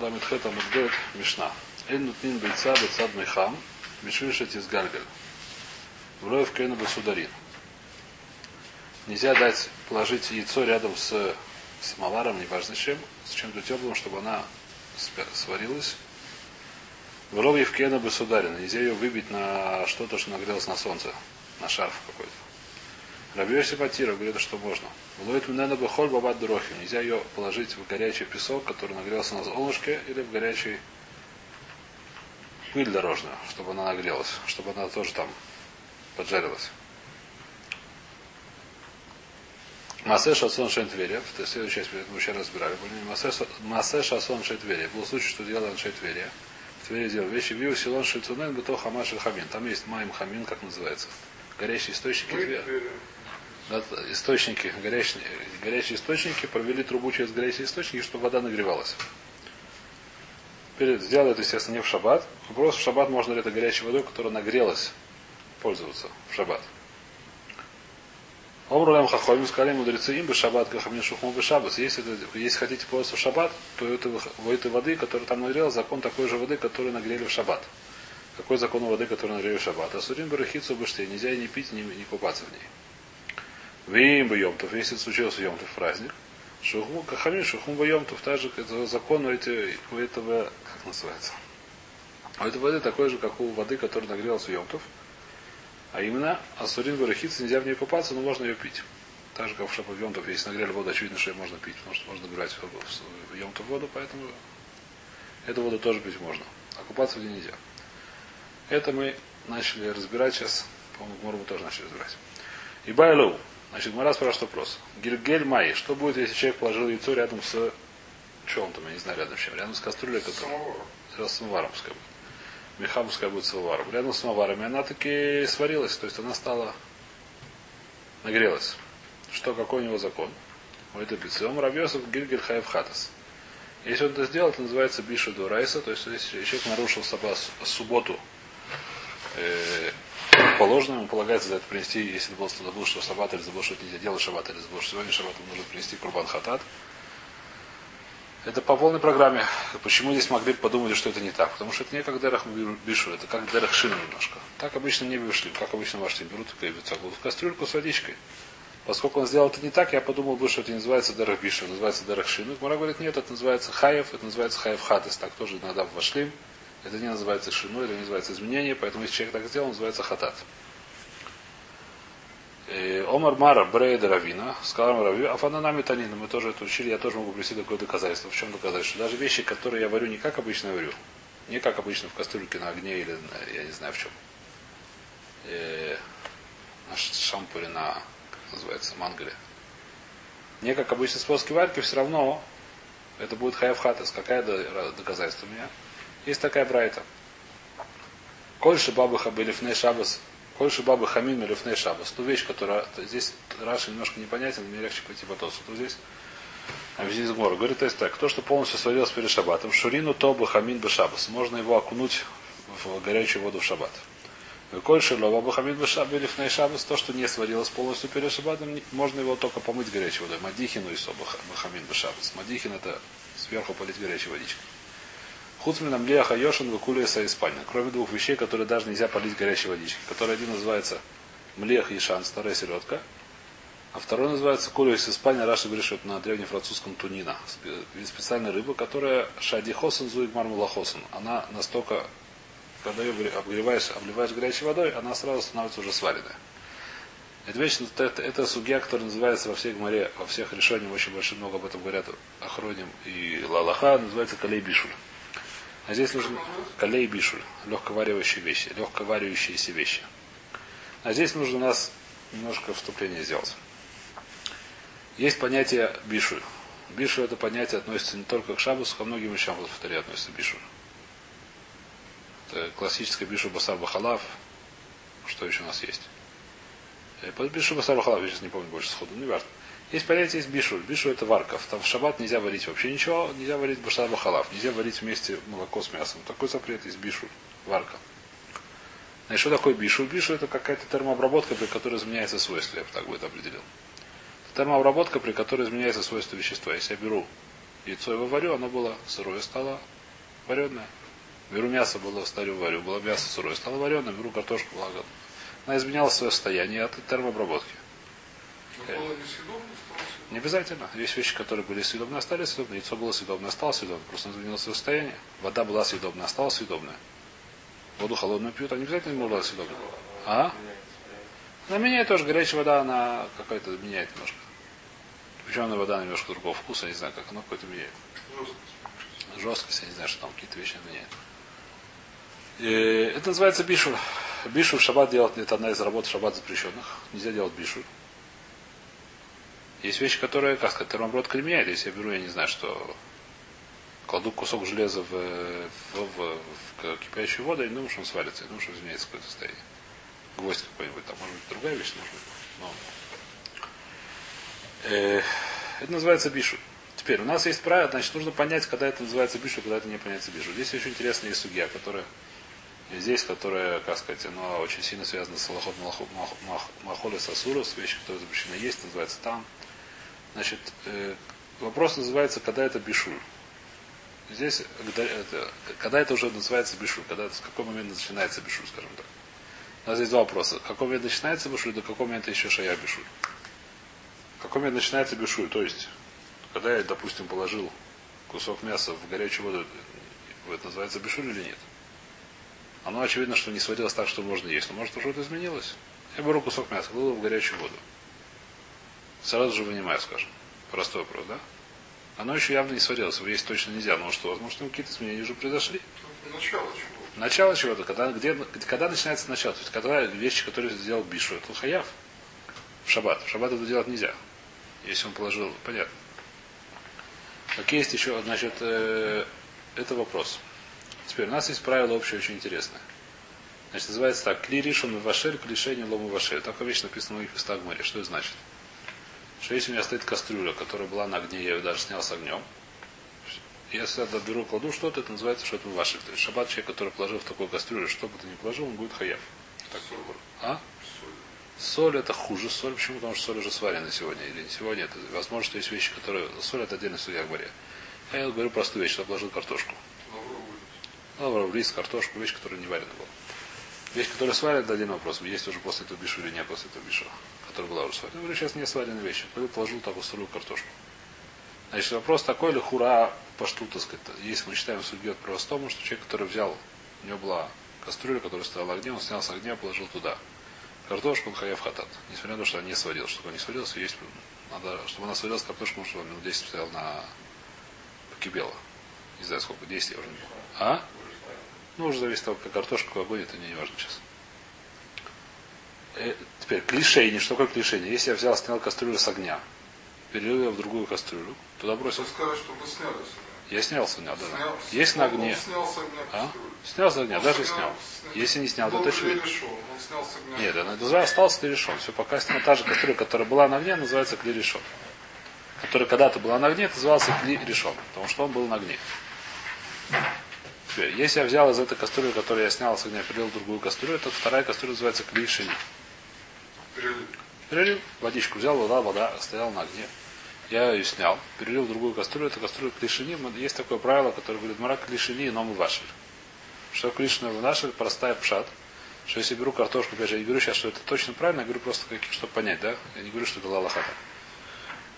Ламитхета Мудбет Мишна. Эн нутнин бейца бецад мехам, мишвишет из гальгаль. Вроев кена бесударин. Нельзя дать, положить яйцо рядом с самоваром, неважно с чем, с чем-то теплым, чтобы она сварилась. Вров Евкена Бесударина. Нельзя ее выбить на что-то, что нагрелось на солнце. На шарф какой-то. Рабьешься Батира говорит, что можно. Ловит Мнена Бехоль Бабат Дрохи. Нельзя ее положить в горячий песок, который нагрелся на солнышке, или в горячий пыль дорожную, чтобы она нагрелась, чтобы она тоже там поджарилась. Масе Шасон Шентверия, это следующая часть, мы еще разбирали. Масе Шасон Шентверия. Был случай, что делал Шентверия. Тверия делал вещи. Виу Силон Шельцунен, Бето Хамаш Хамин. Там есть Майм Хамин, как называется. Горящие источники. Источники, горячие, горячие источники, провели трубу через горячие источники, чтобы вода нагревалась. Перед, сделал это, естественно, не в шаббат. Вопрос, в шаббат можно ли это горячей водой, которая нагрелась, пользоваться в шаббат. Омрулям хахомим сказали мудрецы им бы шаббат гахамин шухму бы шаббас. Если, если хотите пользоваться в шаббат, то это, у этой воды, которая там нагрелась, закон такой же воды, которую нагрели в шаббат. Какой закон у воды, которую нагрели в шаббат? А сурим барахицу быште. Нельзя ни пить, ни, ни купаться в ней. Вим бы йомтов. Если случился йомтов праздник, шухму кахамин шухму бы йомтов. Также это закон у, эти, у этого, как называется? У этой воды такой же, как у воды, которая нагрелась в йомтов. А именно, асурин барахица нельзя в ней купаться, но можно ее пить. Так же, как в шапа Йомтов, если нагрели воду, очевидно, что ее можно пить, потому что можно брать в Йомтов воду, поэтому эту воду тоже пить можно. А купаться в ней нельзя. Это мы начали разбирать сейчас. По-моему, Гмору тоже начали разбирать. И Байлоу. Значит, Мара спрашивает вопрос. Гильгель Май. Что будет, если человек положил яйцо рядом с чем там, я не знаю, рядом с чем. Рядом с кастрюлей, которая... С самоваром, пускай будет. Меха пускай будет самоваром. Рядом с самоварами она таки сварилась, то есть она стала нагрелась. Что, какой у него закон? У этой пиццы. Он равьосов гильгель хаев хатас. Если он это сделал, это называется бишу райса, то есть если человек нарушил субботу э, положено, ему полагается за это принести, если был, забыл, что шаббат, или забыл, что это нельзя делать шаббат, или забыл, что сегодня шаббат, нужно принести курбан хатат. Это по полной программе. Почему здесь могли подумать, что это не так? Потому что это не как дерах бишу, это как дерах шину немножко. Так обычно не вышли. Как обычно ваши берут в кастрюльку с водичкой. Поскольку он сделал это не так, я подумал бы, что это не называется дерах бишу, называется дерах шину. Мара говорит, нет, это называется хаев, это называется хаев хатес. Так тоже иногда вошли. Это не называется шину, это не называется изменение, поэтому если человек так сделал, он называется хатат. Омар Мара Брейда Равина, сказал Рави, а фананами Танина, мы тоже это учили, я тоже могу привести такое доказательство. В чем доказательство? Даже вещи, которые я варю не как обычно варю, не как обычно в кастрюльке на огне или я не знаю в чем. Э, на шампуре на, как называется, мангале. Не как обычно способ варки, все равно это будет хайфхатес. Какая доказательство у меня? Есть такая брайта. Кольши бабы хабили фней шабас Кольши бабы хамим или фней шабас. Ту вещь, которая здесь Раша немножко непонятен, мне легче пойти по тосу. Тут здесь Авизис Гмор говорит, то есть так, то, что полностью сварилось перед шаббатом, шурину то бы хамин бы шабас. Можно его окунуть в горячую воду в шаббат. כל שלא בא בחמין בשבת то, что не сварилось полностью перед шаббатом, можно его только помыть горячей водой. מדיחין אותו בחמין בשבת. מדיחין это сверху полить горячей водичкой. חוץ מן המליח הישן וקולייס האיספנין. Кроме двух вещей, которые даже нельзя полить горячей водичкой. Который один называется מליח ישן, старая селедка. А второй называется קולייס האיספנין. Раши говорит, что это на древнефранцузском тунина. Специальная рыба, которая Шади Хосен Зуик Мармулахосен. Она настолько, когда ее обливаешь, обливаешь горячей водой, она сразу становится уже сваренная. Это вещь, это, это судья, который называется во всех море, во всех решениях, очень большое много об этом говорят Охроним и Лалаха, называется Калей Бишуль. А здесь нужен калей бишуль, легковаривающие вещи, легковаривающиеся вещи. А здесь нужно у нас немножко вступление сделать. Есть понятие бишуль. Бишу это понятие относится не только к шабусу, ко многим вещам, вот повторяю, относится бишуль. Это классическая бишу басар бахалав. Что еще у нас есть? Э, под бишу басар бахалав, я сейчас не помню больше сходу, не важно. Есть понятие, есть бишуль. Бишуль это варков. Там в шаббат нельзя варить вообще ничего. Нельзя варить башаба халав. Нельзя варить вместе молоко с мясом. Такой запрет есть бишуль. Варка. Значит, что такое бишуль? Бишуль это какая-то термообработка, при которой изменяется свойство. Я бы так бы это определил. Это термообработка, при которой изменяется свойство вещества. Если я беру яйцо его варю, оно было сырое, стало вареное. Беру мясо, было старю варю, было мясо сырое, стало вареное, беру картошку, благо. Она изменяла свое состояние от термообработки. Не обязательно. Есть вещи, которые были съедобны, остались съедобны. Яйцо было съедобное, осталось съедобное. Просто изменилось состояние. Вода была съедобная, осталась съедобная. Воду холодную пьют, а не обязательно не была съедобная. А? Она меняет тоже. Горячая вода, она какая-то меняет немножко. Причем вода немножко другого вкуса, не знаю, как она какой-то меняет. Жесткость, я не знаю, что там какие-то вещи меняет. И это называется бишур. Бишур в шаббат делать это одна из работ шаббат запрещенных. Нельзя делать бишур. Есть вещи, которые, как сказать, термообработка не меняет. Если я беру, я не знаю, что кладу кусок железа в, в, в, в кипящую воду, не думаю, что он сварится. Я думаю, что изменяется какое-то состояние. Гвоздь какой-нибудь, там может быть другая вещь, быть. Но... Э, это называется бишу. Теперь, у нас есть правило, значит, нужно понять, когда это называется бишу, когда это не понятие бишу. Здесь очень интересная судья, которая здесь, которая, как сказать, она очень сильно связана с Аллахот Махоли Сасурус, вещи, которые запрещены есть, называется там. Значит, э, вопрос называется, когда это бишуль. Здесь, когда это, уже называется бишуль, когда с какой момент начинается бишуль, скажем так. У нас есть два вопроса. В какой момент начинается бишуль, до какого момента еще шая бишуль. В какой момент начинается бишуль, то есть, когда я, допустим, положил кусок мяса в горячую воду, это называется бишуль или нет? Оно очевидно, что не сводилось так, что можно есть. Но может что-то изменилось. Я беру кусок мяса, кладу в горячую воду. Сразу же вынимаю, скажем. Простой вопрос, да? Оно еще явно не сварилось, его есть точно нельзя. Но что, возможно, какие-то изменения уже произошли. Начало чего? Начало чего-то, когда, где, когда начинается начало. То есть, когда вещи, которые сделал Бишу, это хаяв. В шаббат. В шаббат это делать нельзя. Если он положил, понятно. Какие есть еще, значит, э, это вопрос. Теперь у нас есть правило общее очень интересное. Значит, называется так. Кли ришон вашель, клишени лому вашель. Такая вещь написана в моих местах в море. Что это значит? Что если у меня стоит кастрюля, которая была на огне, я ее даже снял с огнем. Если я беру, кладу что-то, это называется что-то ваших. То есть шаббат человек, который положил в такую кастрюлю, что бы ты ни положил, он будет хаяв. Так, а? Соль это хуже соль. Почему? Потому что соль уже сварена сегодня. Или не сегодня. Это, возможно, что есть вещи, которые... Соль это отдельный судья в море. Я говорю простую вещь, что положил картошку. Лавров, рис, картошку, вещь, которая не варена была. Вещь, которая сварена, это один вопрос. Есть уже после этого бишу или нет после этого бишу, которая была уже сварена. Говорю, сейчас не сваренная вещь. Я положил такую сырую картошку. Значит, вопрос такой ли хура по шту, так сказать, если мы считаем судью простому, что человек, который взял, у него была кастрюля, которая стояла в огне, он снял с огня, положил туда. Картошку он хаяв хатат. Несмотря на то, что она не сварилась. Чтобы она не сварилась, есть, надо, чтобы она сварилась картошку, чтобы минут 10 стоял на покипела. Не знаю сколько, 10 я уже не помню. А? Ну, уже зависит от того, как картошка огонь, это не важно сейчас. Э, теперь, клишейни. Что такое клишейни? Если я взял, снял кастрюлю с огня, перелил ее в другую кастрюлю, туда бросил. Вы сказали, что вы сняли с огня. Я снял с огня, да. Снял, Есть на огне. Снял с огня А? Снял с огня, Он даже снял- снял. снял. Если не снял, то это снял огня. Нет, она называется, остался клерешон. Все, пока сняла та же кастрюля, которая была на огне, называется клерешон. Которая когда-то была на огне, это назывался клерешон, потому что он был на огне. Теперь, если я взял из этой кастрюли, которую я снял с огня, перелил в другую кастрюлю, то вторая кастрюля называется клишини. Перелил, водичку взял, вода, вода стояла на огне. Я ее снял, перелил в другую кастрюлю, это кастрюля клишини. Есть такое правило, которое говорит, мара клишини и ному вашель. Что клишина в нашель, простая пшат. Что если беру картошку, опять же, я не говорю сейчас, что это точно правильно, я говорю просто, как, чтобы понять, да? Я не говорю, что это лалахата.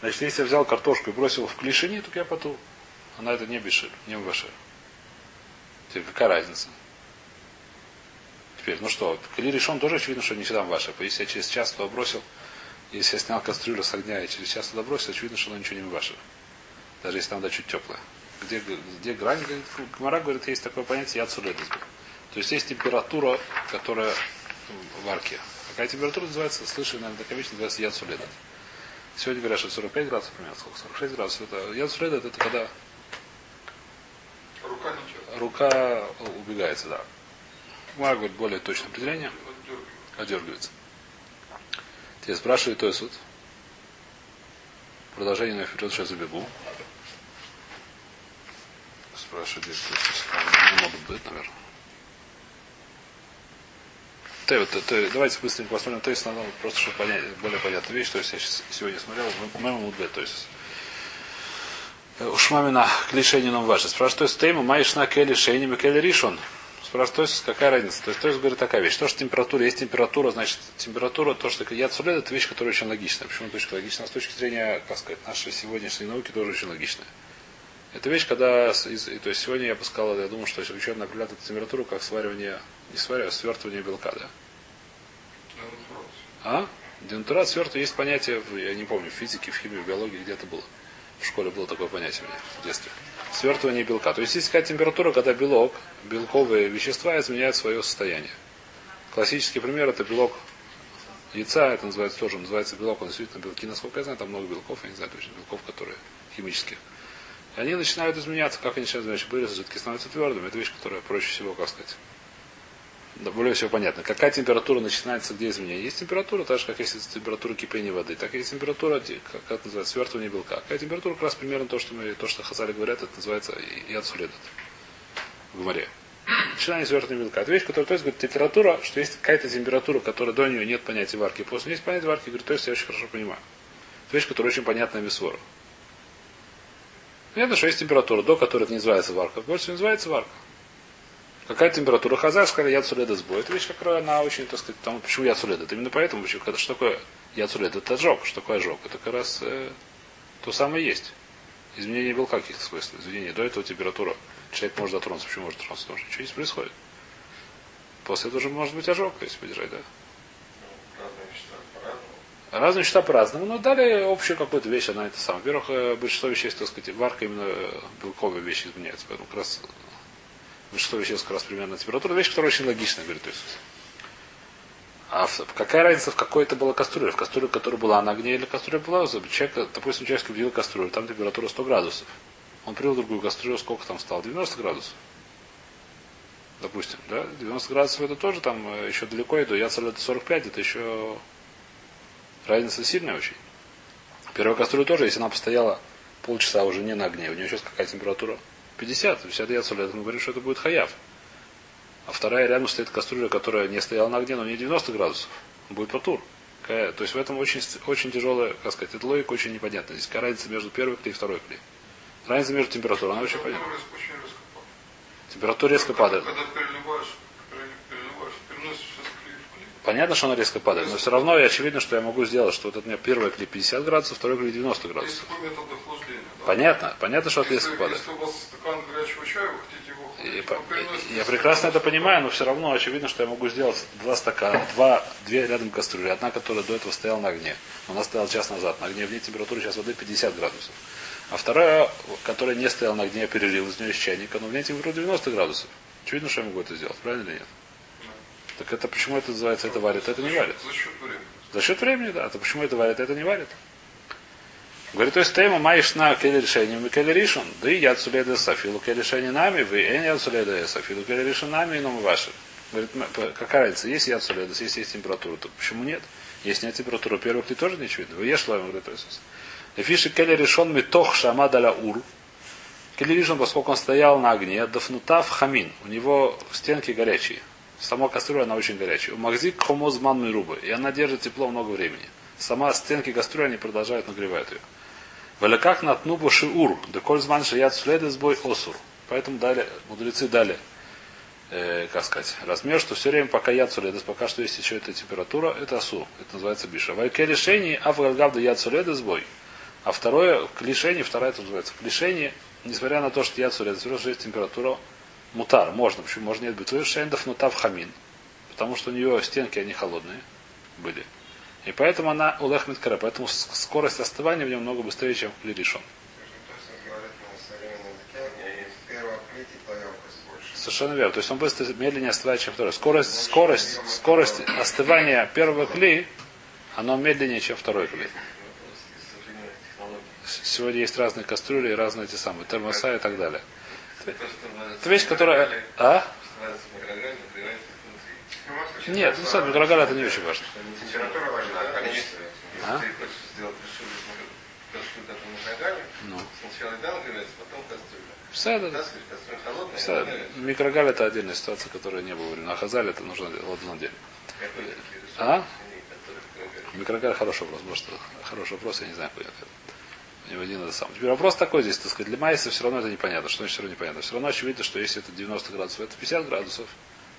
Значит, если я взял картошку и бросил в клишини, то я поту. Она это не бешит, не вашель. Теперь какая разница? Теперь, ну что, коли решен тоже очевидно, что не всегда ваше. Если я через час туда бросил, если я снял кастрюлю с огня и через час туда бросил, очевидно, что оно ничего не ваше. Даже если там да чуть теплое. Где, где грань, говорит, Гмара говорит, есть такое понятие яцуледес. То есть есть температура, которая в варке. Какая температура называется, слышали, наверное, вещь называется яцуледет. Сегодня говорят, что 45 градусов примерно, сколько? 46 градусов. Это яцуледет, это когда Рука честная. рука убегается, да. Говорит более точное определение. Отдергивает. одергивается. Тебя спрашивает то суд. Продолжение на вперед сейчас забегу. Спрашивает, не могут быть, наверное. Т, вот, давайте быстренько посмотрим. То есть надо просто, чтобы понять, более понятную вещь. То есть я сейчас сегодня смотрел, мы, мы то есть Ушмамина к лишению ваши. Спрашивает, то есть тема маишна к лишению к ришон. Спрашивает, то какая разница? То есть, то есть говорит такая вещь. То, что температура, есть температура, значит температура, то, что яд сулет, это вещь, которая очень логичная. Почему точка логичная? С точки зрения, как сказать, нашей сегодняшней науки тоже очень логичная. Это вещь, когда, то есть сегодня я бы сказал, я думаю, что ученые определяют эту температуру как сваривание, не сваривание, а свертывание белка, да? А? Денатурат свертывание есть понятие, я не помню, в физике, в химии, в биологии где-то было. В школе было такое понятие у меня в детстве. Свертывание белка. То есть есть какая температура, когда белок, белковые вещества изменяют свое состояние. Классический пример это белок яйца, это называется тоже, называется белок, он действительно белки, насколько я знаю, там много белков, я не знаю точно, белков, которые химических. И они начинают изменяться, как они начинают изменяться, были жидкие, становятся твердыми. Это вещь, которая проще всего, как сказать, да, более всего понятно. Какая температура начинается, где изменение? Есть температура, так же, как есть температура кипения воды, так есть температура, как, как называется, свертывание белка. Какая температура, как раз примерно то, что мы, то, что Хазали говорят, это называется яд суледат в море. Начинание свертывания белка. Это вещь, которая, то есть, говорит, температура, что есть какая-то температура, которая до нее нет понятия варки. После есть понятие варки, говорит, то есть я очень хорошо понимаю. Это вещь, которая очень понятна Весвору. Понятно, что есть температура, до которой это не называется варка. Больше называется варка. Какая температура? Хазар сказали яд суледа сбой. Это вещь, которая она очень, так сказать, там, почему яд суледа? Это именно поэтому, почему, когда, что такое яд суледа? Это ожог. Что такое ожог? Это как раз э, то самое есть. Изменение белка каких-то свойств. Изменение. До этого температура. Человек может дотронуться. Почему может дотронуться? Тоже ничего не происходит. После этого же может быть ожог, если подержать, да? Разные вещества по-разному, но дали общую какую-то вещь, она это самое. Во-первых, э, большинство веществ, так сказать, варка именно э, белковые вещи изменяется. Поэтому как раз большинство веществ как раз примерно температура. Вещь, которая очень логичная, говорит Иисус. А какая разница, в какой это была кастрюля? В кастрюле, которая была на огне или кастрюля была Человек, допустим, человек привел кастрюлю, там температура 100 градусов. Он привел другую кастрюлю, сколько там стало? 90 градусов. Допустим, да? 90 градусов это тоже там э, еще далеко иду. Я солю 45, это еще Разница сильная очень. Первая кастрюля тоже, если она постояла полчаса уже не на огне, у нее сейчас какая температура? 50. 50 яйцо, это мы говорим, что это будет хаяв. А вторая рядом стоит кастрюля, которая не стояла на огне, но не 90 градусов. Будет патур. То есть в этом очень, очень тяжелая, как сказать, эта логика очень непонятна. Здесь какая разница между первой клей и второй клей. Разница между температурой, она очень понятна. Температура резко падает. Понятно, что она резко падает, но все равно очевидно, что я могу сделать, что вот это у меня первый клей 50 градусов, второй клей 90 градусов. Понятно, понятно, что резко падает. Если у вас стакан горячего чая, вы хотите его и, по, я прекрасно это понимаю, но все равно очевидно, что я могу сделать два стакана, два, две рядом кастрюли. Одна, которая до этого стояла на огне. Она стояла час назад. На огне в ней температура сейчас воды 50 градусов. А вторая, которая не стояла на огне, я перелил из нее из чайника, но в ней температура 90 градусов. Очевидно, что я могу это сделать, правильно или нет? Так это почему это называется, это варит, это не варит? За счет времени. За счет времени, да. А то почему это варит, это не варит? Говорит, то есть тема маешь на келе решением и келе решен. Да и я суледа сафилу келе решение нами, вы и я суледа сафилу келе решен нами, но мы ваши. Говорит, какая разница, есть яд суледа, если есть температура, то почему нет? Если нет температуры, первых ты тоже не очевидно. Вы ешь лавим, говорит Иисус. Эфиши келе решен метох шама даля ур. Келе решен, поскольку он стоял на огне, дафнутав хамин. У него стенки горячие. Сама кастрюля, она очень горячая. У Махзик хомозман мирубы. И она держит тепло много времени. Сама стенки кастрюли, они продолжают нагревать ее. Великак на тнубу шиур. Деколь зман шият следы сбой осур. Поэтому дали, мудрецы дали, э, как сказать, размер, что все время пока яд суледес, пока что есть еще эта температура, это асу. Это называется биша. Вайке решение, а в яд суледес бой. А второе, к лишению, вторая это называется. К лишению, несмотря на то, что яд суледес, все равно есть температура, Мутар, можно. Почему можно нет битвы шендов, но тав хамин. Потому что у нее стенки, они холодные были. И поэтому она улехмит кара. Поэтому скорость остывания в нем много быстрее, чем в клиришон. Совершенно верно. То есть он быстро, медленнее остывает, чем второй. Скорость, скорость, скорость остывания первого клей, оно медленнее, чем второй клей. Сегодня есть разные кастрюли и разные эти самые термоса и так далее. Это вещь, которая... А? Нет, ну сам микрогаль это не очень важно. Температура важна, количество. А? Даже микрогале, Ну. сначала еда нагревается, потом кастрюля. Все, да. Таскать кастрюля холодная, Все. и она Микрогаль это отдельная ситуация, которая не было времени. А хазаль это нужно такие рисунки, А? Микрогаль хороший вопрос, может, хороший вопрос, я не знаю, какой это. не в один и сам. Теперь вопрос такой здесь, так сказать, для Майса все равно это непонятно. Что значит все равно непонятно? Все равно очевидно, что если это 90 градусов, это 50 градусов,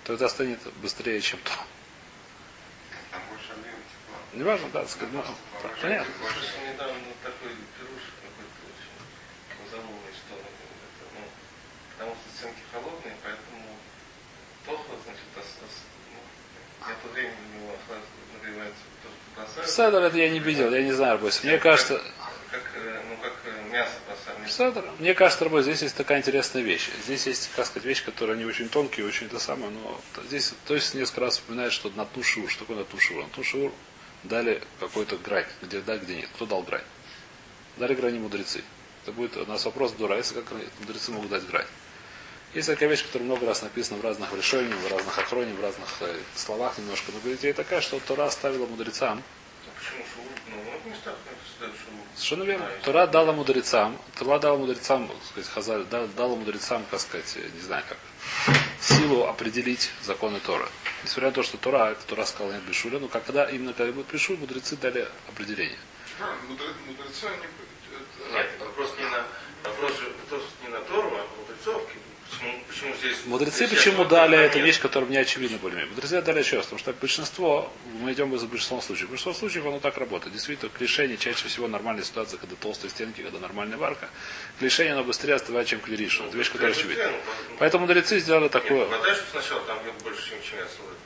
то это станет быстрее, чем то. Не важно, да, сказать, ну, понятно. Недавно такой пируш какой-то очень заумный, что ну, потому что стенки холодные, поэтому плохо, значит, ну, нет времени у него нагревается то, что бросают. Седер это я не видел, я не знаю, Арбойс. Мне кажется, Как, э, ну, как э, мясо бросали. Седер, мне кажется, Арбойс, здесь есть такая интересная вещь. Здесь есть, как сказать, вещь, которая не очень тонкие, очень это самое, но здесь, то есть несколько раз вспоминает, что на ту шур. Что такое на ту шур? На ту шур дали какой-то грань, где да, где нет. Кто дал грань? Дали грани мудрецы. Это будет у нас вопрос дурайся, как мудрецы могут дать грань. Есть такая вещь, которая много раз написана в разных решениях, в разных охроне, в разных э, словах немножко. Но говорит, такая, что Тора оставила мудрецам. Ну, почему шоу? Ну, в многих местах написано шоу. Совершенно верно. Тора дала мудрецам, Тора дала мудрецам, так сказать, Хазаль, дала, мудрецам, как сказать, не знаю как, силу определить законы Тора. Несмотря на то, что Тора, Тора сказала нет Бешуля, но когда именно когда будет Бешуль, мудрецы дали определение. Мудре- мудрецы, они... Нет, вопрос не на, вопрос же вопрос не на Тору, а мудрецов. Почему, здесь... Мудрецы почему дали эту нет? вещь, которая мне очевидна более Мудрецы дали еще раз, потому что большинство, мы идем за большинством случаев. Большинство случаев оно так работает. Действительно, клишение чаще всего нормальная ситуация, когда толстые стенки, когда нормальная варка. Клишение оно быстрее остывает, чем клиришу. Это вещь, которая очевидна. Поэтому мудрецы сделали такое. Что сначала там больше, чем будет.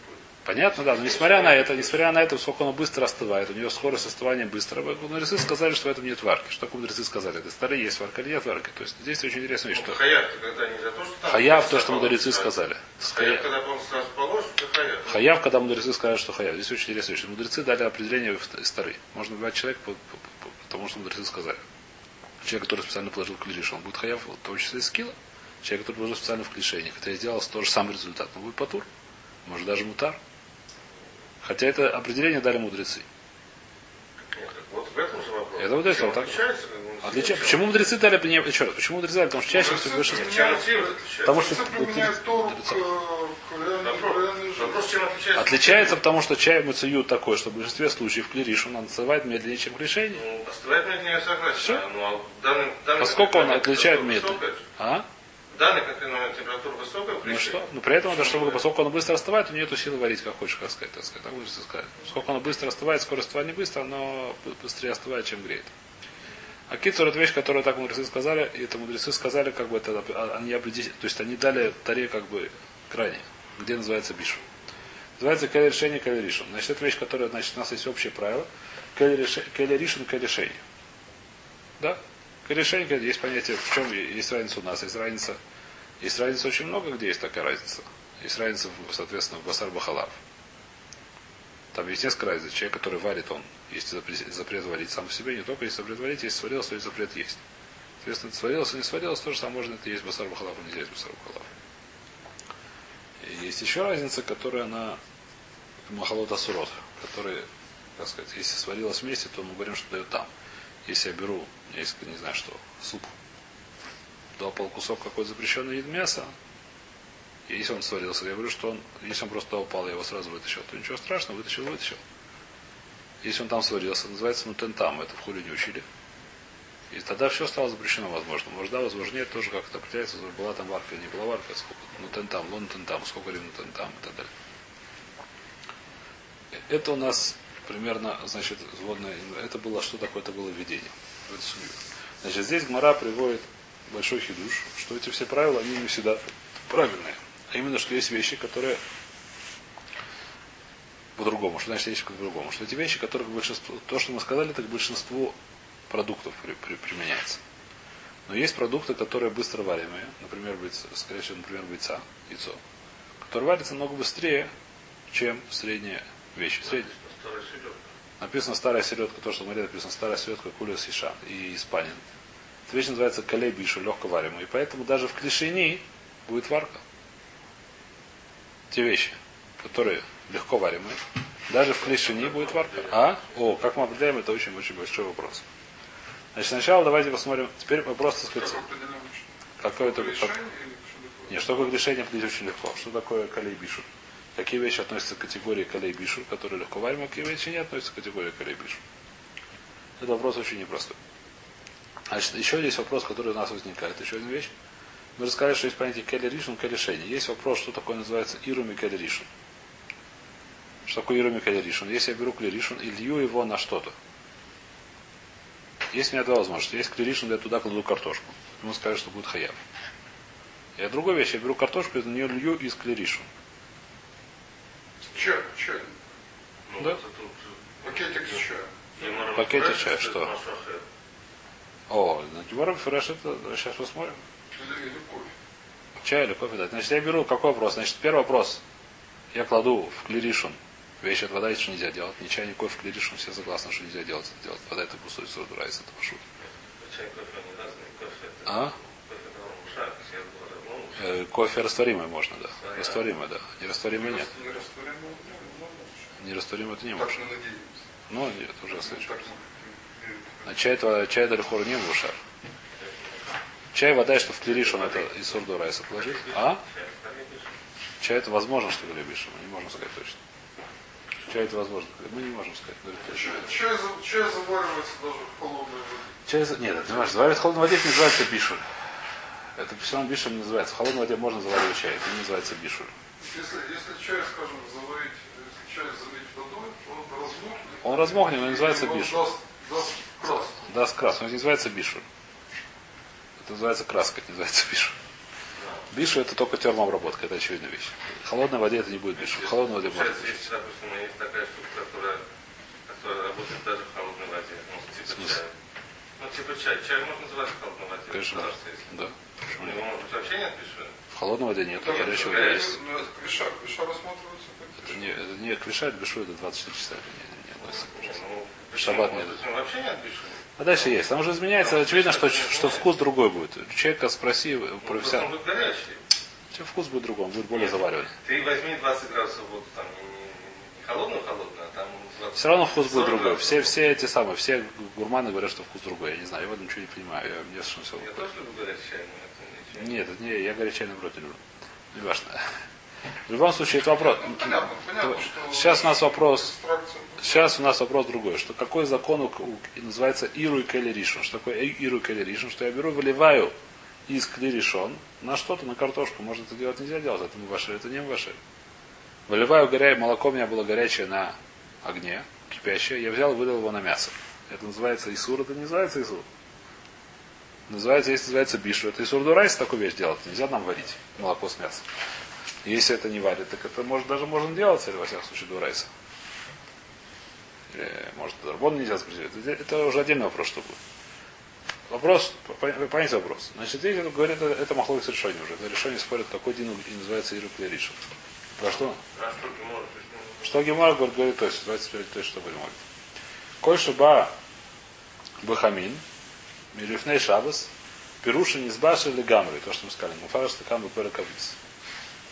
Понятно, да, но несмотря на это, несмотря на это, сколько оно быстро остывает, у него скорость остывания быстрая, мудрецы сказали, что в этом нет варки. Что такое мудрецы сказали? Это старые есть варка или нет варки. То есть здесь очень интересная вещь, что Хаяв, когда не за то, что там... хаяв, то, что мудрецы сказали. Хаяв, когда это хаяв. Хаяв, когда мудрецы сказали, что хаяв. Здесь очень интересная вещь. Мудрецы дали определение старые. Можно убивать человека, по- по- по- потому что мудрецы сказали. Человек, который специально положил клишиш, он будет хаяв, в том числе и скилла. Человек, который положил специально в клишение, хотя сделал тот же самый результат, он будет патур. Может даже мутар. Хотя это определение дали мудрецы. Нет, вот в этом же вопрос. Это вот это вот так. отличается, Отлича... чем- Почему мудрецы дали не еще раз, почему мудрецы дали? Потому что чаще всего. Чем мотивирует отличается? Потому что отличается? Потому что чай муцеют такой, что в большинстве случаев клириш он остывает медленнее, чем клишение. Ну, остывает медленнее, я согласен. Всё. Ну, а данный, данный Поскольку он отличает медленно. А? Конкретный момент температура высокая, Ну что? Ну при этом это чтобы, поскольку оно быстро остывает, у нее нету силы варить, как хочешь, как сказать, так сказать. Так лучше сказать. Поскольку оно быстро остывает, скорость остывания быстро, оно быстрее остывает, чем греет. А кицур это вещь, которую так мудрецы сказали, и это мудрецы сказали, как бы это а, они определили, то есть они дали таре как бы крайне, где называется бишу. Называется кель решение, кель ришон. Значит, это вещь, которая, значит, у нас есть общее правило. Кель реше- кель ришон, кель решение. Да? Кель- есть понятие, в чем есть разница у нас, есть разница есть разница очень много, где есть такая разница. Есть разница, в, соответственно, в басар бахалав. Там есть несколько разниц. Человек, который варит, он есть запрет, запрет варить сам по себе, не только есть запрет варить, если сварилось, то есть запрет есть. Соответственно, сварилось, не сварилось, тоже самое можно это есть басар бахалав, а нельзя есть басар бахалав. И есть еще разница, которая на махалот асурот, которые, как сказать, если сварилось вместе, то мы говорим, что дают там. Если я беру, есть, не знаю что, суп, дал полкусок какой запрещенный вид мяса, если он сварился, я говорю, что он, если он просто упал, я его сразу вытащил, то ничего страшного, вытащил, вытащил. Если он там сварился, называется нутен там, это в хуле не учили. И тогда все стало запрещено, возможно. Может, да, возможно, нет, тоже как-то определяется, была там варка или не была варка, сколько, нутен там, лон там, сколько времени нутен там и так далее. Это у нас примерно, значит, вводное, это было, что такое, это было введение эту судью. Значит, здесь Гмара приводит большой хидуш, что эти все правила, они не всегда правильные. А именно, что есть вещи, которые по-другому. Что значит вещи по-другому? Что эти вещи, которые к большинству, то, что мы сказали, это к большинству продуктов при- при- применяется. Но есть продукты, которые быстро варимые, например, бойца, скорее всего, например, бойца, яйцо, которые варятся намного быстрее, чем средние вещи. Средние. Написано старая селедка, то, что в море написано старая селедка кулиос иша и испанин. Эта вещь называется калейбишу, легко варимая. И поэтому даже в клишини будет варка. Те вещи, которые легко варимые, даже в клишини будет варка. А? О, как мы определяем, это очень-очень большой вопрос. Значит, сначала давайте посмотрим. Теперь вопрос, так сказать, какое это... Как... Нет, что такое решение определить очень легко. Что такое калейбишу? Какие вещи относятся к категории калейбишу, которые легко варимы, какие вещи не относятся к категории калейбишу? Это вопрос очень непростой. Значит, еще здесь вопрос, который у нас возникает. Еще одна вещь. Мы рассказали, что есть понятие келли ришун, келли шейни. Есть вопрос, что такое называется ируми келли ришун. Что такое ируми келли ришун? Если я беру клеришун и лью его на что-то. Есть у меня два возможности. Есть клеришун, я туда кладу картошку. Ему скажут, что будет хаяв. Я другой вещь, я беру картошку, и на нее лью из клеришун. Чай, чай. Ну, Да. это тут, Пакетик с э, Пакете Фреш, чая, что? О, на Гемора Фреш это сейчас посмотрим. Или кофе. Чай или кофе дать. Значит, я беру какой вопрос? Значит, первый вопрос. Я кладу в клиришун. Вещь от вода, что нельзя делать. Ни чай, ни кофе в клиришун. Все согласны, что нельзя делать это делать. Вода это пустой суд, это пошут. Чай, кофе, они разные. Кофе это... А? Кофе это ломушак, я говорю, ломушак. Э, кофе растворимый можно, да. Растворимый, да. Нерастворимый нет. Нерастворимый, это не может. Ну, нет, уже верим. А чай, это, чай это лихор не бушар. Чай, вода, что в клиришун это из сурду райса положить. А? Чай, это возможно, что говорили בישול. Мы не можем сказать точно. Чай это возможно. Мы не можем сказать. Чай, чай чай заваривается даже в холодной воде. Чай. Нет, ты понимаешь, заваривать в холодной воде это не называется בישול. Это все равно בישול не называется. В холодной воде можно заваривать чай. Это не называется בישול. Если, если чай, скажем, заварить, если чай залить водой, он размокнет. Он размокнет, но не называется בישול. Даст, даст краску. Даст краску. Он не называется בישול. Это называется краска, это не называется бишуль. Бишу это только термообработка, это очевидная вещь. В холодной воде это не будет бишу. В холодной воде быть. если, допустим, есть такая штука, которая, которая работает даже в холодной воде. Ну, типа. Ну, типа чай. Чай можно называть в холодной воде. Конечно, да. Да. Почему нет? Его, может быть, вообще нет пиши? В холодной воде нет, Даже горячей воде есть. Ну, Квиша, квиша рассматривается как Это не, это не клиша, это бишу, это 24 часа. Не, не относится. Ну, Шаббат почему? нет. Вообще нет пиши? А дальше есть. Там уже изменяется, очевидно, что, что вкус другой будет. Человека спроси, он профессионал. будет горячий. Чем вкус будет другой, он будет более заваривать. Ты возьми 20 градусов воду, там не, не, не холодную-холодную, а там 20 Все равно вкус будет 40 другой. Все, все эти самые, все гурманы говорят, что вкус другой. Я не знаю, я в этом ничего не понимаю. Я, мне совершенно все Я тоже люблю чай, ничего. Нет, это не, я горячий наоборот не люблю. Не важно. В любом случае, это вопрос. Ну, понятно, понятно. Сейчас у нас вопрос. Сейчас у нас вопрос другой, что какой закон у, у- называется עירוי כלי ראשון. Что такое עירוי כלי ראשון? Что я беру, выливаю из כלי ראשון на что-то, на картошку. Можно это делать, нельзя делать. Это מבשל, это не מבשל. Выливаю горя... молоко у меня было горячее на огне, кипящее. Я взял и вылил его на мясо. Это называется איסור, это не называется איסור. Называется, если называется בישול. Это איסור דאורייתא такую вещь делать. Нельзя нам варить молоко с мясом. Если это не варит, так это может, даже можно делать, или во всяком случае, Дурайса. Или, может, Дарбон нельзя запретить. Это, уже отдельный вопрос, что будет. Вопрос, по- по- понять вопрос. Значит, здесь это говорит, это, это махлок с решением уже. Это решение спорит, какой дин и называется Иру Клеришин. Про что? А что Гемар говорит, то есть, 25, то есть, что говорит. Коль шуба бахамин, мирифней шабас, пируша не сбаши или гамры, то, что мы сказали, муфараш такам бы кавиц.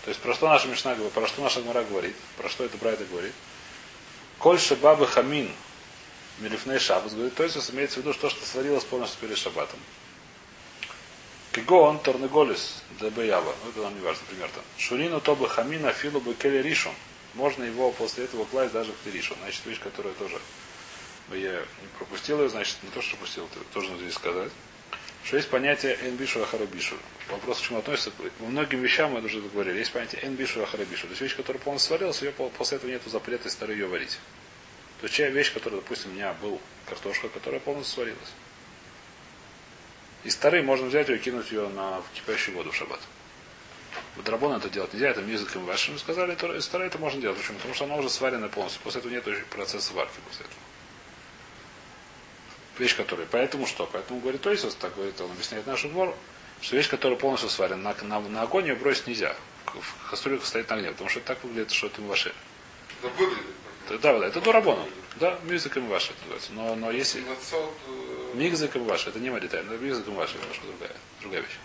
То есть, про что наша Мишна говорит, про что наша Гмара говорит, про что это Брайда говорит. Коль шаба бахамин, мирифней шабас, говорит, то есть, имеется в виду, что, что сварилось полностью перед шабатом. Кигон торнеголис дебеява. Ну, это нам не важно, пример там. Шурину то бы хамина филу бы келли ришон. Можно его после этого класть даже в клиришон. Значит, вещь, которая тоже я не пропустил ее, значит, не то, что пропустил, это тоже нужно здесь сказать. Что есть понятие энбишу ахарабишу. Вопрос к чему относится. К многим вещам мы уже говорили. Есть понятие энбишу ахарабишу. То есть вещь, которая полностью сварилась, ее по- после этого нет запрета из старой ее варить. То есть вещь, которая, допустим, у меня был картошка, которая полностью сварилась. Из старой можно взять ее и кинуть ее на в кипящую воду в шаббат. В драбон это делать нельзя, это языком вашим сказали, то из старой это можно делать. Почему? Потому что она уже сварена полностью. После этого нет уже процесса варки после этого. Вещь, которая. Поэтому что? Поэтому говорит Тойсос, так говорит, он объясняет нашу двор, что вещь, которая полностью сварена, на, на, на огонь ее бросить нельзя. В кастрюле стоит на огне, потому что так выглядит, что это ваше. Да. Да, да, это дурабону. Да, мюзик им ваше это называется. Но, но если. Нацат, э, Мигзик им ваше, это не маритайн, но мигзик им ваше, немножко другая, другая вещь.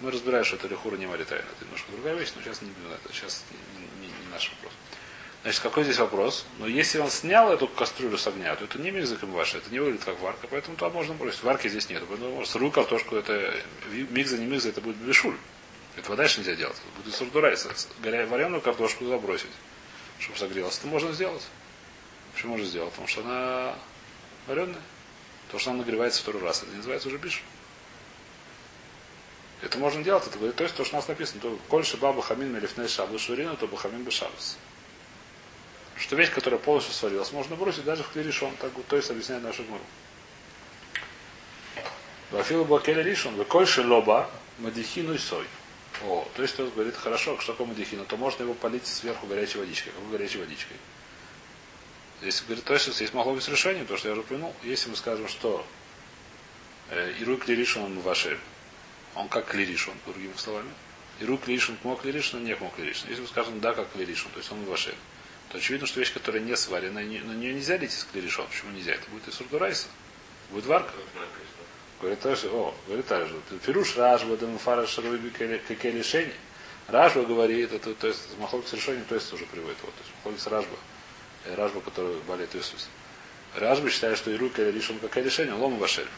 Мы разбираем, что это лихура не маритайн, это немножко другая вещь, но сейчас не это, сейчас не, не- не наш вопрос. Значит, какой здесь вопрос? Но если он снял эту кастрюлю с огня, то это не мигзик им ваше, это не выглядит как варка, поэтому туда можно бросить. Варки здесь нет. Поэтому сырую картошку, это мигза, не мигза, это будет бешуль. Этого дальше нельзя делать. Это будет сурдурайс. Горя- Вареную картошку забросить, чтобы согрелась. Это можно сделать. Почему можно сделать? Потому что она вареная. То, что она нагревается второй раз, это называется уже бишу. Это можно делать, это говорит, то есть то, что у нас написано, то кольше баба хамин мелифней шабу шурину, то бахамин бешабус. Что вещь, которая полностью сварилась, можно бросить даже в клиришон, так вот, то есть объясняет нашу гмуру. Вафилу бакеля ришон, вы кольше лоба, мадихину и сой. О, то есть он говорит, хорошо, что такое мадихину, то можно его полить сверху горячей водичкой. Какой горячей водичкой? Если говорит, то есть здесь могло быть решение, то что я уже упомянул, если мы скажем, что э, Ируй Клиришин он ваши, он как Клиришин, другими словами. Ируй Клиришин мог Клиришин, не мог Клиришин. Если мы скажем да, как Клиришин, то есть он ваши, то очевидно, что вещь, которая не сварена, на нее нельзя лить из Клиришон. Почему нельзя? Это будет из Сурдурайса. Будет варка. Говорит, о, говорит же. Пируш Ражба, Дамфара Шаруби решение. Ражба говорит, это, то есть Махлок с решением, то есть уже приводит. Вот, то есть Махлок с Ражба. Э, Ражба, который болеет Иисус. Ражба считает, что Ируй решен как решение, лом вашель.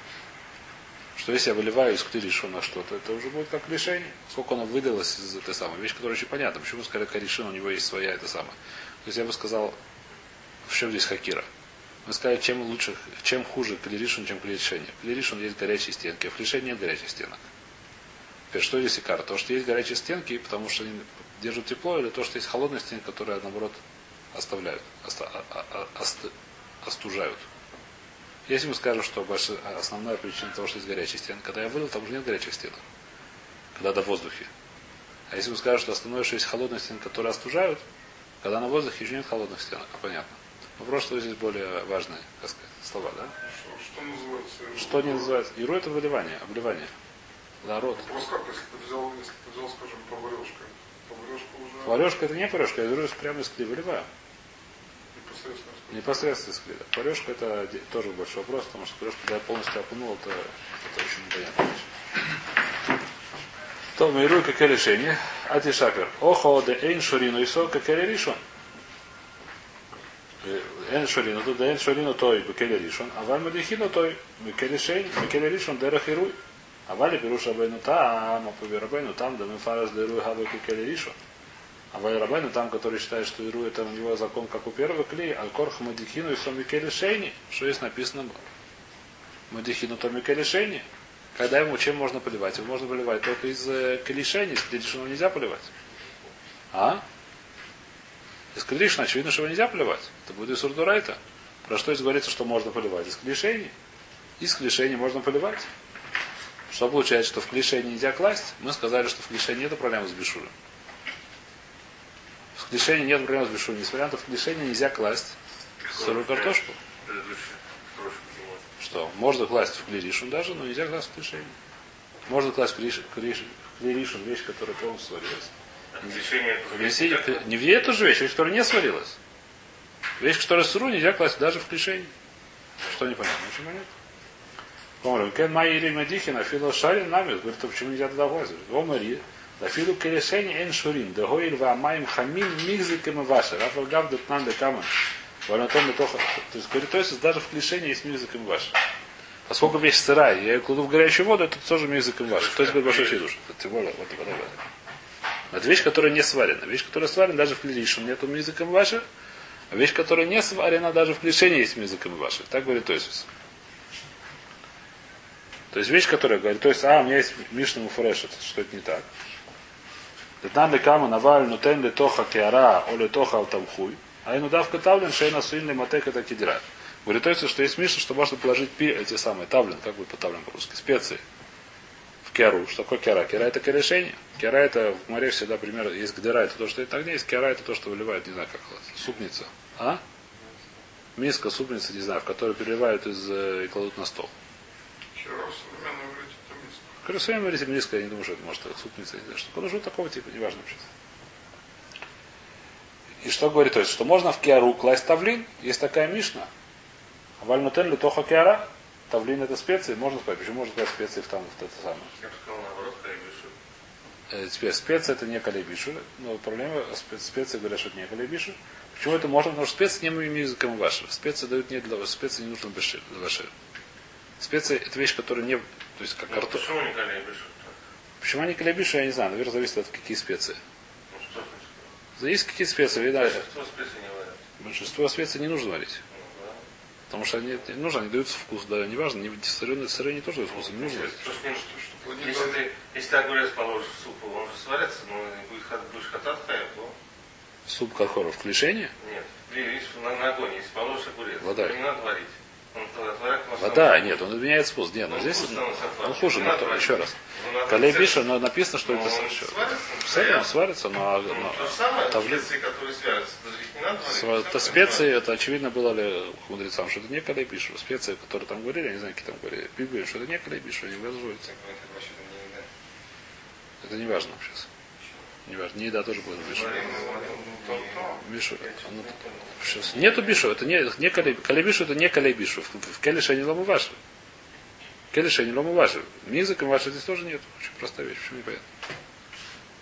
Что если я выливаю из ктиришу на что-то, это уже будет как решение. Сколько оно выдалось из этой самой вещи, которая очень понятна. Почему сказали Каришин, у него есть своя это самая. То есть я бы сказал, в чем здесь хакира? Мы сказали, чем лучше, чем хуже клиришин, чем клиришение. Клиришин есть горячие стенки, а в клише нет горячих стенок. Теперь что здесь икар? То, что есть горячие стенки, потому что они держат тепло, или то, что есть холодные стенки, которые, наоборот, оставляют, оста, а, а, ост, остужают. Если мы скажем, что больш... основная причина того, что есть горячие стены, когда я вылил, там уже нет горячих стенок. Когда до воздухе. А если мы скажем, что основное, что есть холодные стены, которые остужают, когда на воздухе еще нет холодных стенок, понятно. Вопрос, что здесь более важные, так сказать, слова, да? Что, что называется? Что не называется? Иру это выливание, обливание. Народ. Вопрос как, если ты взял, если ты взял, скажем, поварешкой, поварешка уже Варешка это не поварешка, я что прямо из клей выливаю. Непосредственно клея. Поварешка это тоже большой вопрос, потому что поварешка, когда я полностью окунул, это, это очень непонятно. То миру какое решение? Ати шапер. Охо де эйн шурину и со какое решен. Эн шурину, тут эн шурину той бекеле ришон, а валь мадихину той бекеле шейн, бекеле ришон дерах ируй. А вали пируш рабейну там, а по рабейну там, да мы фарас деруй хабы бекеле ришон. А вали рабейну там, который считает, что ируй это у него закон, как у первого клея, аль корх мадихину и сом бекеле шейни, что есть написано мадихину то бекеле шейни. Когда ему чем можно поливать? Его можно поливать только из э, клишени, из клишина нельзя поливать. А? Из клишина очевидно, что его нельзя поливать. Это будет из сурдурайта. Про что здесь говорится, что можно поливать? Из клишени. Из клишени можно поливать. Что получается, что в клишени нельзя класть? Мы сказали, что в клишени нет проблем с бешуром. В клишени нет проблем с бешуром. Несмотря на то, в клишени нельзя класть сырую картошку. Что? Можно класть в клиришин даже, но нельзя класть в клишень. Можно класть в клириш- клириш- клиришин, вещь, которая полностью сварилась. Внеси- Не в эту же вещь, вещь, которая не сварилась. Вещь, которая сыру, нельзя класть даже в клишень. Что непонятно? Очень понятно. Говорю, кен май или мадихина, фило шарин нами. Говорит, то почему нельзя туда влазить? О, Мари, да филу келешени эн шурин, да гоил ва маем хамин мигзикем и ваша. Рафал гав да тнан да каман. Валентон да тоха. То есть, говорит, то есть даже в клишении есть мигзикем ваша. Поскольку вещь сырая, я ее кладу в горячую воду, это тоже мизыком ваш. То есть, говорит, большой шидуш. Это тем более, вот, вот, вот. Это вещь, которая не сварена. Вещь, которая сварена, даже в клишин нету мизыком ваша. А вещь, которая не сварена, даже в клишине есть мизыком ваша. Так говорит Тойсус. То есть вещь, которая говорит, то есть, а, у меня есть Мишна Муфрешет, что это не так. Детнан кама наваль нутен тоха киара о тоха алтамхуй. А ину давка тавлен шейна суин матек это кидира. Говорит, то что есть Мишна, что можно положить пи, эти самые тавлен, как будет по тавлен по-русски, специи в киару. Что такое киара? Киара это корешение. Киара это в море всегда пример. Есть гдера, это то, что на огне, есть киара это то, что выливают, не знаю как супница. А? Миска, супница, не знаю, в которую переливают из э, и кладут на стол. Вчера в Красивая говорите, миска, я не думаю, что это может быть супница, не знаю, что. Положу такого типа, неважно вообще. И что говорит, то есть, что можно в киару класть тавлин, есть такая мишна. Вальнутен ли тоха киара, тавлин это специи, можно сказать, почему можно класть специи в там, в это самое. Я бы сказал наоборот. Э, Теперь специя это не калебишу, но проблема спе- специи говорят, что это не калебишу. Почему это можно? Потому что специи не языком ваши. Специи дают не для вас, специи не нужны беши- для ваши. Специи это вещь, которая не, то есть как Ну, картофель. почему не Хайбишу? Почему они калебишу, я не знаю, наверное, зависит от какие специи. Ну? Зависит какие специи, видно, Большинство специй не варят. большинство специй не нужно варить. Ну, да. Потому что они не нужно, они даются вкус, да, неважно, не, сырые, сырые не тоже дают вкус, не нужно. Просто не- Чтобы они Если ты, если ты огурец положишь в суп, он же сварится, но будет хат- будешь хатат хая, то Суп кархоров в клишении? нет. Видишь, на, на огонь, если положишь огурец, Вода. то не надо варить. Он. Вода, нет, он меняет вкус. Нет, но Ну, здесь он отвратным. хуже, но то- еще раз. Ну, Калей взять- Биша, но написано, что Ну, это он еще. сварится, Все ну, сварится, но, Ну, но Всё Это специи, это очевидно было ли мудрецам, что это не калейбишу. Специи, которые там говорили, я не знаю, какие там говорили, Библия, что это не они это вообще не еда. Это не важно сейчас. Не важно. Не еда тоже будет бишу. Ну. Бишу. Сейчас. Нету бишу, это не, не калей, калейбишу, это не калейбишу. В, в келише не лому ваши. Келише не лому ваши. Мизыком ваши здесь тоже нет. Очень простая вещь, почему не понятно.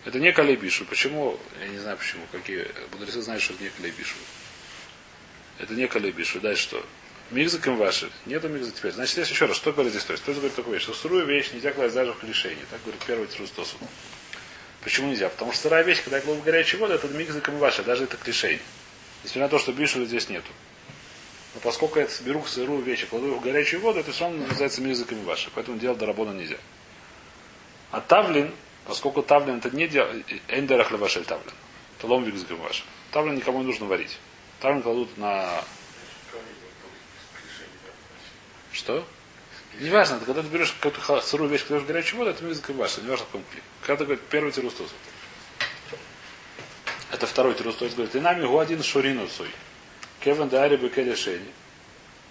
Это не калейбишу. Почему? Я не знаю почему. Какие мудрецы знают, что это не калейбишу. Это не калейбишу. Дальше что? Мигзаком ваши. Нету мигза теперь. Значит, если еще раз, что говорит здесь? То есть, кто говорит такую вещь? Что сырую вещь нельзя класть даже в клишение. Так говорит первый трустосу. Почему нельзя? Потому что сырая вещь, когда я кладу в горячую воду, это мигзаком ваши, даже это клишение. Несмотря на то, что бишу здесь нету. Но поскольку я беру сырую вещь кладу ее в горячую воду, это все равно называется мизыками ваши. Поэтому делать дарабона нельзя. А тавлин, поскольку тавлин это не дел... эндерах левашель тавлин. Это лом мизыками ваши. Тавлин никому не нужно варить. Тавлин кладут на... Что? Неважно, это когда ты берешь какую-то сырую вещь, кладешь в горячую воду, это мизыками ваши. Неважно, в каком кле. Когда ты говоришь первый тирустос. Это второй тирустос говорит. И нами один шурину суй. Кевен да ари бекелешени.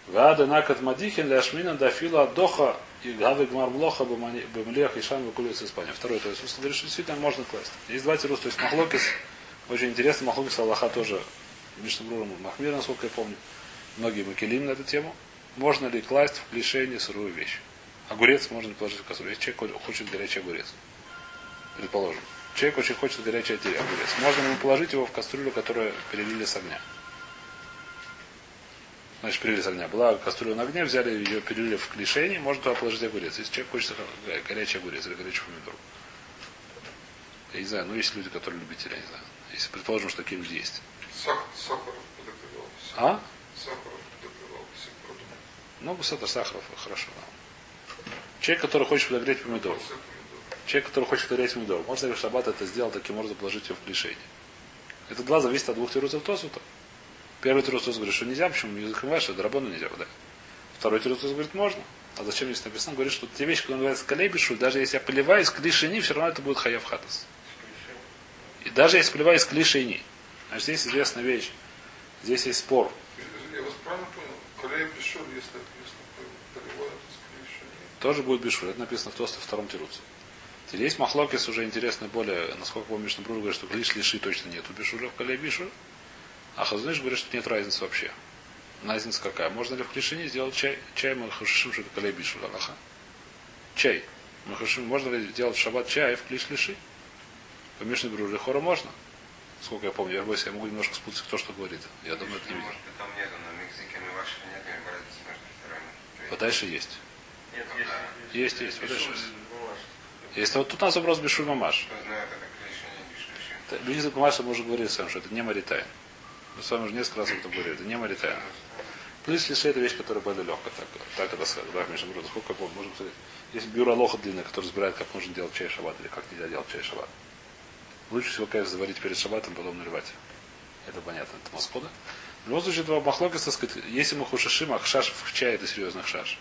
Вада накат мадихин ляшмина дафила доха и гавы гмармлоха бемлех и шам выкулица Испания. Второй, то есть говорит, что действительно можно класть. Есть два есть Махлокис, очень интересно, Махлокис Аллаха тоже, Мишнабруром Махмир, насколько я помню, многие макелим на эту тему. Можно ли класть в клишение сырую вещь? Огурец можно положить в кастрюлю. Если человек хочет горячий огурец, предположим. Человек очень хочет горячий огурец. Можно ли положить его в кастрюлю, которую перелили с огня? Значит, перелили с огня. Была кастрюля на огне, взяли ее, перелили в клишение, можно туда положить огурец. Если человек хочет го- горячий огурец или горячий помидор. Я не знаю, ну есть люди, которые любители, я не знаю. Если предположим, что такие люди есть. Сахар, сахар. А? Сахар. Ну, это сахаров, хорошо. Человек, который хочет подогреть помидор. Человек, который хочет подогреть помидор. Можно ли в шаббат это сделать таким образом, положить его в клишение? Это два зависит от двух тирусов Тосута. Первый тирус говорит, что нельзя, почему языком ваши, драбону нельзя, да. Второй тирус говорит, можно. А зачем здесь написано? Говорит, что те вещи, которые называются калейбишу, даже если я поливаюсь клишини, все равно это будет хаяв хатас. И даже если поливаюсь клишини. Значит, здесь известная вещь. Здесь есть спор. Я вас правильно понял? Колей пришел, если, если поливают из клеща. Тоже будет бешуль. Это написано в Тосте втором тируце. Теперь есть махлокис уже интересно более, насколько помню, что говорит, что лишь лиши точно нету бешуля в кале бишуль. А Хазуныш говорит, что нет разницы вообще. Разница какая? Можно ли в клишине сделать чай? Чай мы хашишим, что это кале бишуль, Аллаха. Чай. Мы хашишим, можно ли делать в шаббат чай в клиш лиши? По Мишне Бружи хора можно? Сколько я помню, я боюсь, я могу немножко спутать, кто что говорит. Я думаю, это не видел. Может быть, там нету, но мексиками вашими нет разницы между вторыми. Вот дальше есть. Нет, есть. Есть, есть, вот Бешуль, есть. вот тут у нас вопрос бешуль мамаш. Кто знает, это клише, не бишь Люди Маша мы уже говорили с вами, что это не маритайн. Мы с вами уже несколько раз об этом говорили, это не маритайн. Плюс лишь это вещь, которая более легкая. Так, так это сказать. Да, между прочим, сколько помню, можем сказать. Есть бюро лоха длинное, которое разбирает, как нужно делать чай шаббат или как нельзя делать чай шаббат. Лучше всего, конечно, заварить перед шаббатом, потом наливать. Это понятно, это Москва, да? В любом случае, два махлокиса, так сказать, если мы хушишим, а хшаш в чай это серьезный хшаш.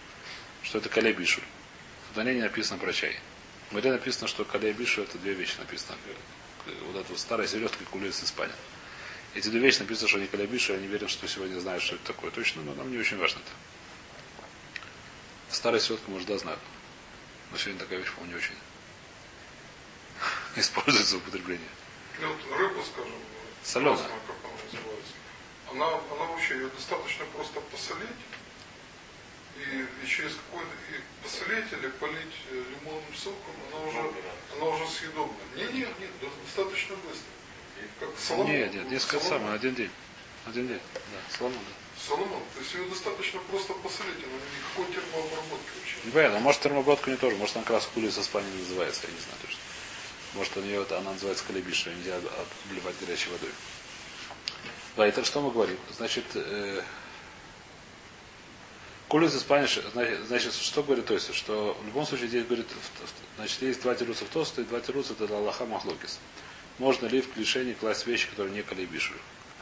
Что это калей бишуль. В Дане не написано про чай. В Море написано, что калей бишу это две вещи написано. Вот эта вот старая серьезка кулиц из Испании. Эти две вещи написано, что они калей бишу, я не верю, что сегодня знают, что это такое. Точно, но нам не очень важно это. Старая селедка, может, да, знают. Но сегодня такая вещь, по-моему, не очень используется в употреблении. Ну, вот рыбу, скажем, Соленая. она она, вообще, ее достаточно просто посолить, и, и через какой-то, и посолить или полить э, лимонным соком, она уже, она уже съедобна. Нет, нет, нет, достаточно быстро. Как соломон. Нет, нет, несколько Соломон. самое, один день. Один день. Да, соломон, да. Соломон. То есть ее достаточно просто посолить, она никакой термообработки вообще. Не понятно, может термобродку не тоже, может она как раз кулис из Испании называется, я не знаю точно. Может у нее это, она называется калебиша, нельзя обливать горячей водой. Да, это что мы говорим? Значит, э, Кулис испаниш, значит, что говорит то есть, что в любом случае здесь говорит, значит, есть два тируса в тост, и два тируса это Аллаха Махлокис. Можно ли в клишение класть вещи, которые не калейбишу?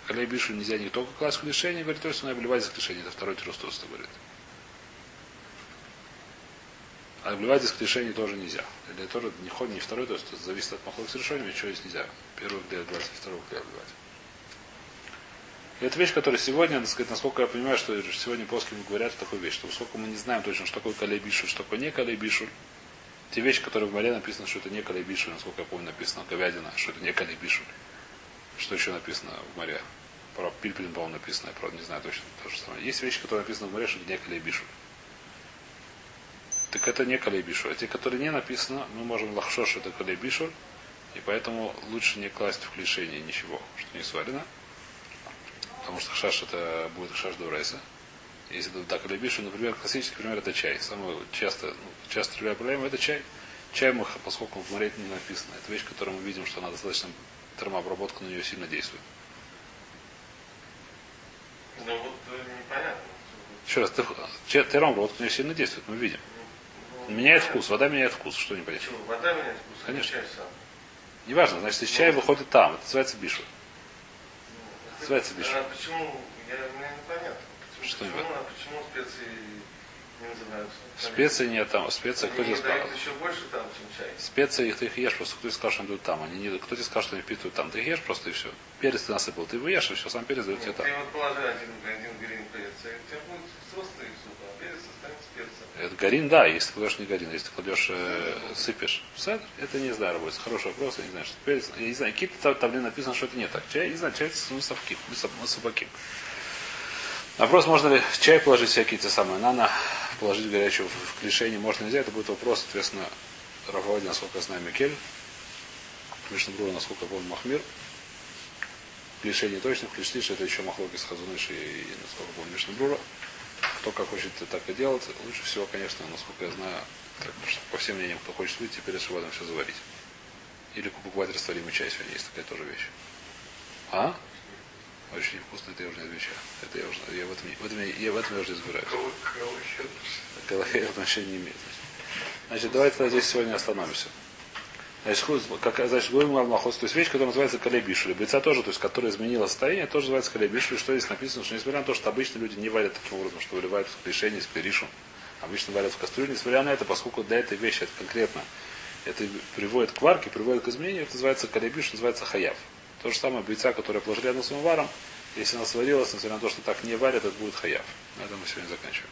Калейбишу нельзя не только класть в клишение, говорит, то есть он обливается в клишение, это второй тирус тоста говорит. А обливать из клишений тоже нельзя. Или тоже не ходит, не второй, то есть это зависит от махлок с решением, что есть нельзя. Первый клей обливать, второй клей обливать. И это вещь, которая сегодня, так сказать, насколько я понимаю, что сегодня плоским говорят такую вещь, что поскольку мы не знаем точно, что такое калейбишуль, что такое не калейбишуль, те вещи, которые в море написано, что это не калейбишуль, насколько я помню, написано говядина, что это не калейбишуль. Что еще написано в море? Про пильпелин, по-моему, написано, я правда не знаю точно то же самое. Есть вещи, которые написаны в море, что это не калейбишуль. Так это не калейбишуль. А те, которые не написано, мы можем лахшо, что это калейбишуль, и поэтому лучше не класть в клишение ничего, что не сварено. Потому что хашаш это будет хашаш дурайса. Если это так калейбишуль, например, классический пример это чай. Самое часто, ну, часто другая проблема это чай. Чай, мы, поскольку в море не написано, это вещь, которую мы видим, что она достаточно термообработка на нее сильно действует. Ну вот э, непонятно. Еще раз, те- термообработка на нее сильно действует, мы видим. Ну, Меняет понятно. вкус, вода меняет вкус, что не понять. Почему? Вода меняет вкус, Конечно. чай сам. Неважно, значит, из чая выходит там, это называется бишу. Ну, Называется бишу. А почему? Я, мне непонятно. Почему, Что почему, непонятно? а почему специи не называются? Специи нет там, специи, кто тебе дают сказал? еще больше там, чем чай. Специи их ты их ешь, просто кто тебе сказал, что они идут там. Они не, кто тебе сказал, что они впитывают там. Ты их ешь просто и все. Перец ты насыпал, ты его ешь, и все, сам перец дает тебе там. ты вот положи один, один грин перец, и у тебя будет взрослый суп, а перец останется перцем. Это горин, да, если ты кладешь не горин, если ты кладешь, э, сыпешь. Седр, это не знаю, работает. Хороший вопрос, я не знаю, что перец. Я не знаю, какие-то табле написано, что это не так. Чай, не знаю, чай с мусавки, мусаваким. Вопрос, можно ли в чай положить всякие те самые нано, положить горячую в, клишение, можно нельзя, это будет вопрос, соответственно, Рафаэль, насколько я знаю, Микель, Мишнабрура, насколько я помню, Махмир, клишение точно, клишлиш, это еще Махлоки с Хазуныш и насколько я помню, Мишнабрура. Кто как хочет так и делать, лучше всего, конечно, насколько я знаю, как, по всем мнениям, кто хочет выйти, перед шабатом все заварить. Или покупать растворимый чай, сегодня есть такая тоже вещь. А? Очень невкусно, это я уже не отвечаю. Это я уже, я в этом, в этом, я- в этом я уже разбираюсь. Галахей отношения не имеет. Значит, давайте здесь сегодня остановимся. Значит, худ- как, значит, говорим Алмахос, то есть вещь, которая называется калебишули. Бойца тоже, то есть, которая изменила состояние, тоже называется калебишули. Что здесь написано, что несмотря на то, что обычно люди не варят таким образом, что выливают в решение с клеришу, обычно варят в кастрюле, несмотря на это, поскольку для этой вещи это конкретно, это приводит к варке, приводит к изменению, это называется калебиш, называется хаяв. То же самое бойца, которая положили рядом с самоваром, если она сварилась, несмотря на то, что так не варят, это будет хаяв. На этом мы сегодня заканчиваем.